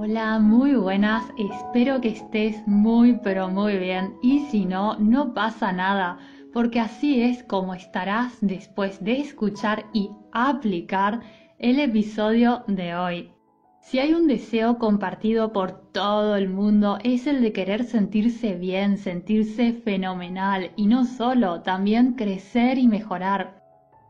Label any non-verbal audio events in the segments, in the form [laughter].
Hola, muy buenas, espero que estés muy pero muy bien y si no, no pasa nada, porque así es como estarás después de escuchar y aplicar el episodio de hoy. Si hay un deseo compartido por todo el mundo es el de querer sentirse bien, sentirse fenomenal y no solo, también crecer y mejorar.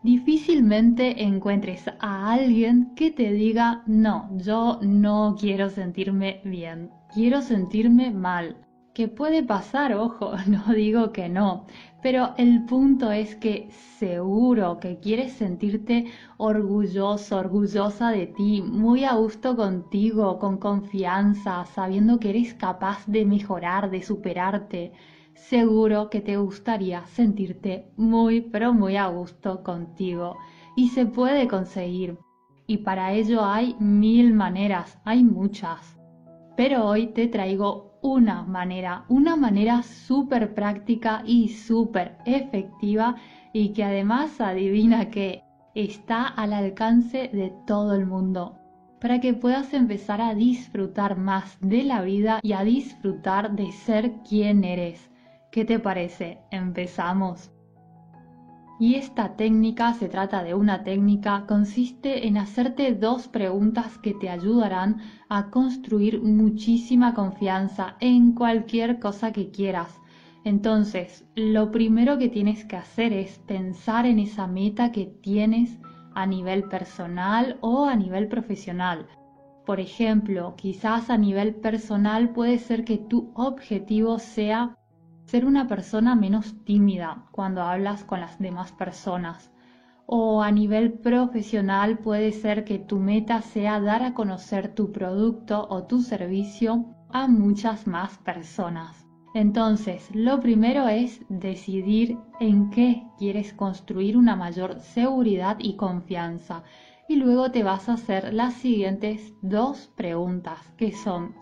Difícilmente encuentres a alguien que te diga, no, yo no quiero sentirme bien, quiero sentirme mal. Que puede pasar, ojo, [laughs] no digo que no, pero el punto es que seguro que quieres sentirte orgulloso, orgullosa de ti, muy a gusto contigo, con confianza, sabiendo que eres capaz de mejorar, de superarte seguro que te gustaría sentirte muy pero muy a gusto contigo y se puede conseguir. Y para ello hay mil maneras, hay muchas. Pero hoy te traigo una manera, una manera súper práctica y súper efectiva y que además adivina que está al alcance de todo el mundo para que puedas empezar a disfrutar más de la vida y a disfrutar de ser quien eres ¿Qué te parece? Empezamos. Y esta técnica, se trata de una técnica, consiste en hacerte dos preguntas que te ayudarán a construir muchísima confianza en cualquier cosa que quieras. Entonces, lo primero que tienes que hacer es pensar en esa meta que tienes a nivel personal o a nivel profesional. Por ejemplo, quizás a nivel personal puede ser que tu objetivo sea ser una persona menos tímida cuando hablas con las demás personas. O a nivel profesional puede ser que tu meta sea dar a conocer tu producto o tu servicio a muchas más personas. Entonces, lo primero es decidir en qué quieres construir una mayor seguridad y confianza. Y luego te vas a hacer las siguientes dos preguntas, que son,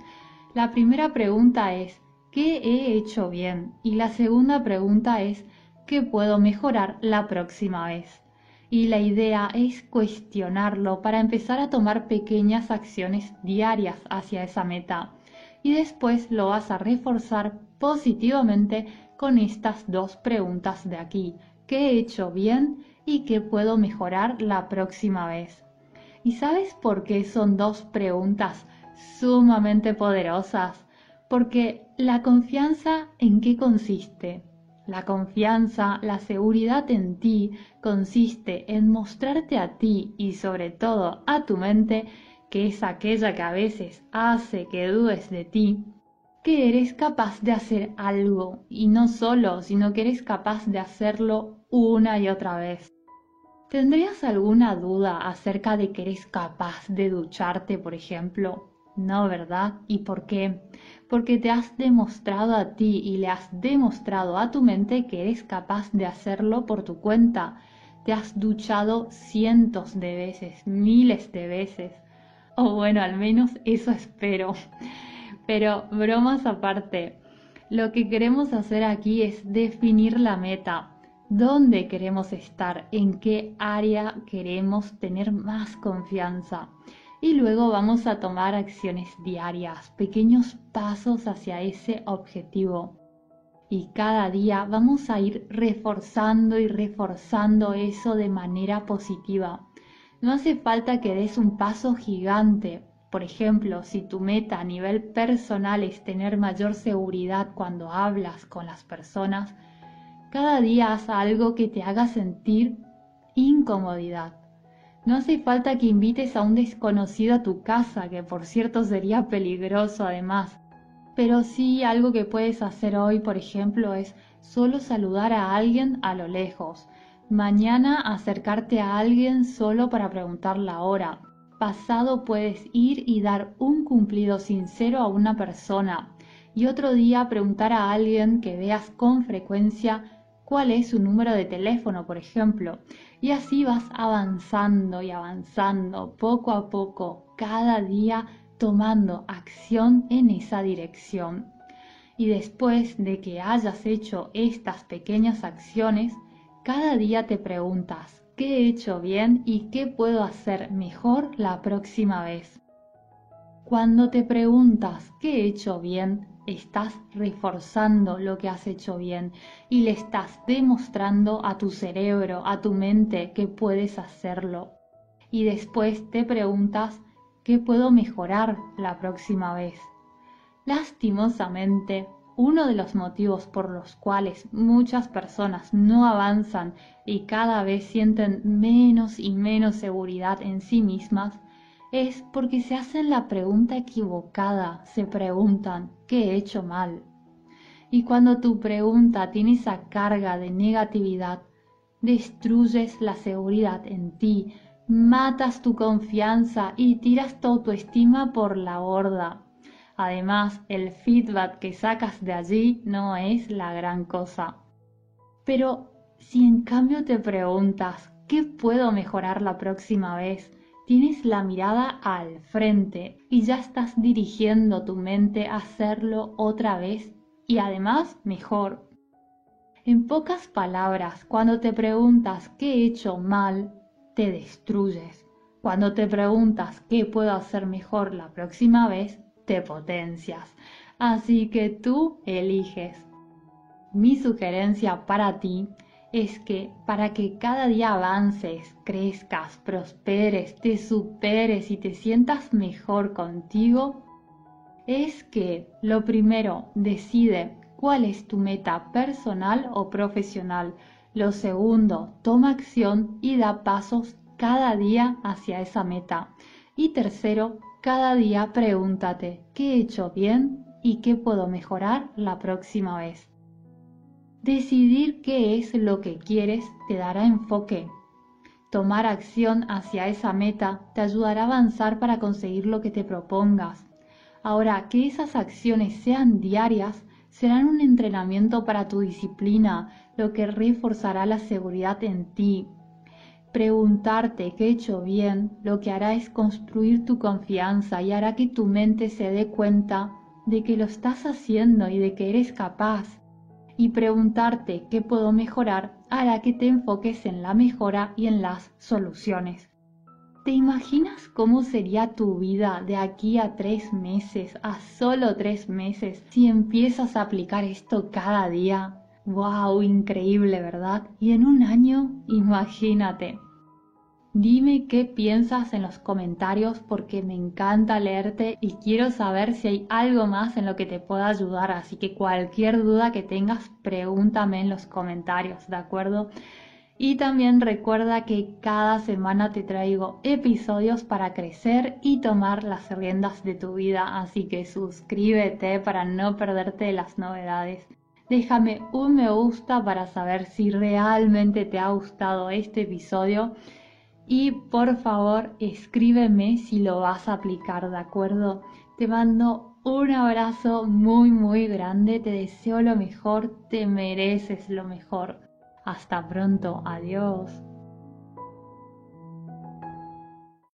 la primera pregunta es, ¿qué he hecho bien? Y la segunda pregunta es, ¿qué puedo mejorar la próxima vez? Y la idea es cuestionarlo para empezar a tomar pequeñas acciones diarias hacia esa meta. Y después lo vas a reforzar positivamente con estas dos preguntas de aquí. ¿Qué he hecho bien y qué puedo mejorar la próxima vez? ¿Y sabes por qué son dos preguntas sumamente poderosas? Porque la confianza en qué consiste? La confianza, la seguridad en ti consiste en mostrarte a ti y sobre todo a tu mente, que es aquella que a veces hace que dudes de ti, que eres capaz de hacer algo y no solo, sino que eres capaz de hacerlo una y otra vez. ¿Tendrías alguna duda acerca de que eres capaz de ducharte, por ejemplo? No, ¿verdad? ¿Y por qué? Porque te has demostrado a ti y le has demostrado a tu mente que eres capaz de hacerlo por tu cuenta. Te has duchado cientos de veces, miles de veces. O bueno, al menos eso espero. Pero bromas aparte, lo que queremos hacer aquí es definir la meta. ¿Dónde queremos estar? ¿En qué área queremos tener más confianza? Y luego vamos a tomar acciones diarias, pequeños pasos hacia ese objetivo. Y cada día vamos a ir reforzando y reforzando eso de manera positiva. No hace falta que des un paso gigante. Por ejemplo, si tu meta a nivel personal es tener mayor seguridad cuando hablas con las personas, cada día haz algo que te haga sentir incomodidad no hace falta que invites a un desconocido a tu casa, que por cierto sería peligroso además. Pero sí algo que puedes hacer hoy, por ejemplo, es solo saludar a alguien a lo lejos. Mañana acercarte a alguien solo para preguntar la hora. Pasado puedes ir y dar un cumplido sincero a una persona. Y otro día preguntar a alguien que veas con frecuencia cuál es su número de teléfono, por ejemplo. Y así vas avanzando y avanzando poco a poco, cada día tomando acción en esa dirección. Y después de que hayas hecho estas pequeñas acciones, cada día te preguntas, ¿qué he hecho bien y qué puedo hacer mejor la próxima vez? Cuando te preguntas qué he hecho bien, estás reforzando lo que has hecho bien y le estás demostrando a tu cerebro, a tu mente que puedes hacerlo. Y después te preguntas qué puedo mejorar la próxima vez. Lastimosamente, uno de los motivos por los cuales muchas personas no avanzan y cada vez sienten menos y menos seguridad en sí mismas es porque se hacen la pregunta equivocada, se preguntan, ¿qué he hecho mal? Y cuando tu pregunta tiene esa carga de negatividad, destruyes la seguridad en ti, matas tu confianza y tiras tu autoestima por la borda. Además, el feedback que sacas de allí no es la gran cosa. Pero si en cambio te preguntas, ¿qué puedo mejorar la próxima vez? Tienes la mirada al frente y ya estás dirigiendo tu mente a hacerlo otra vez y además mejor. En pocas palabras, cuando te preguntas qué he hecho mal, te destruyes. Cuando te preguntas qué puedo hacer mejor la próxima vez, te potencias. Así que tú eliges. Mi sugerencia para ti es que para que cada día avances, crezcas, prosperes, te superes y te sientas mejor contigo, es que lo primero decide cuál es tu meta personal o profesional. Lo segundo, toma acción y da pasos cada día hacia esa meta. Y tercero, cada día pregúntate qué he hecho bien y qué puedo mejorar la próxima vez. Decidir qué es lo que quieres te dará enfoque. Tomar acción hacia esa meta te ayudará a avanzar para conseguir lo que te propongas. Ahora, que esas acciones sean diarias serán un entrenamiento para tu disciplina, lo que reforzará la seguridad en ti, Preguntarte qué he hecho bien lo que hará es construir tu confianza y hará que tu mente se dé cuenta de que lo estás haciendo y de que eres capaz. Y preguntarte qué puedo mejorar hará que te enfoques en la mejora y en las soluciones. ¿Te imaginas cómo sería tu vida de aquí a tres meses, a solo tres meses, si empiezas a aplicar esto cada día? ¡Wow! Increíble, ¿verdad? Y en un año, imagínate. Dime qué piensas en los comentarios porque me encanta leerte y quiero saber si hay algo más en lo que te pueda ayudar. Así que cualquier duda que tengas, pregúntame en los comentarios, ¿de acuerdo? Y también recuerda que cada semana te traigo episodios para crecer y tomar las riendas de tu vida. Así que suscríbete para no perderte las novedades. Déjame un me gusta para saber si realmente te ha gustado este episodio y por favor escríbeme si lo vas a aplicar, ¿de acuerdo? Te mando un abrazo muy muy grande, te deseo lo mejor, te mereces lo mejor. Hasta pronto, adiós.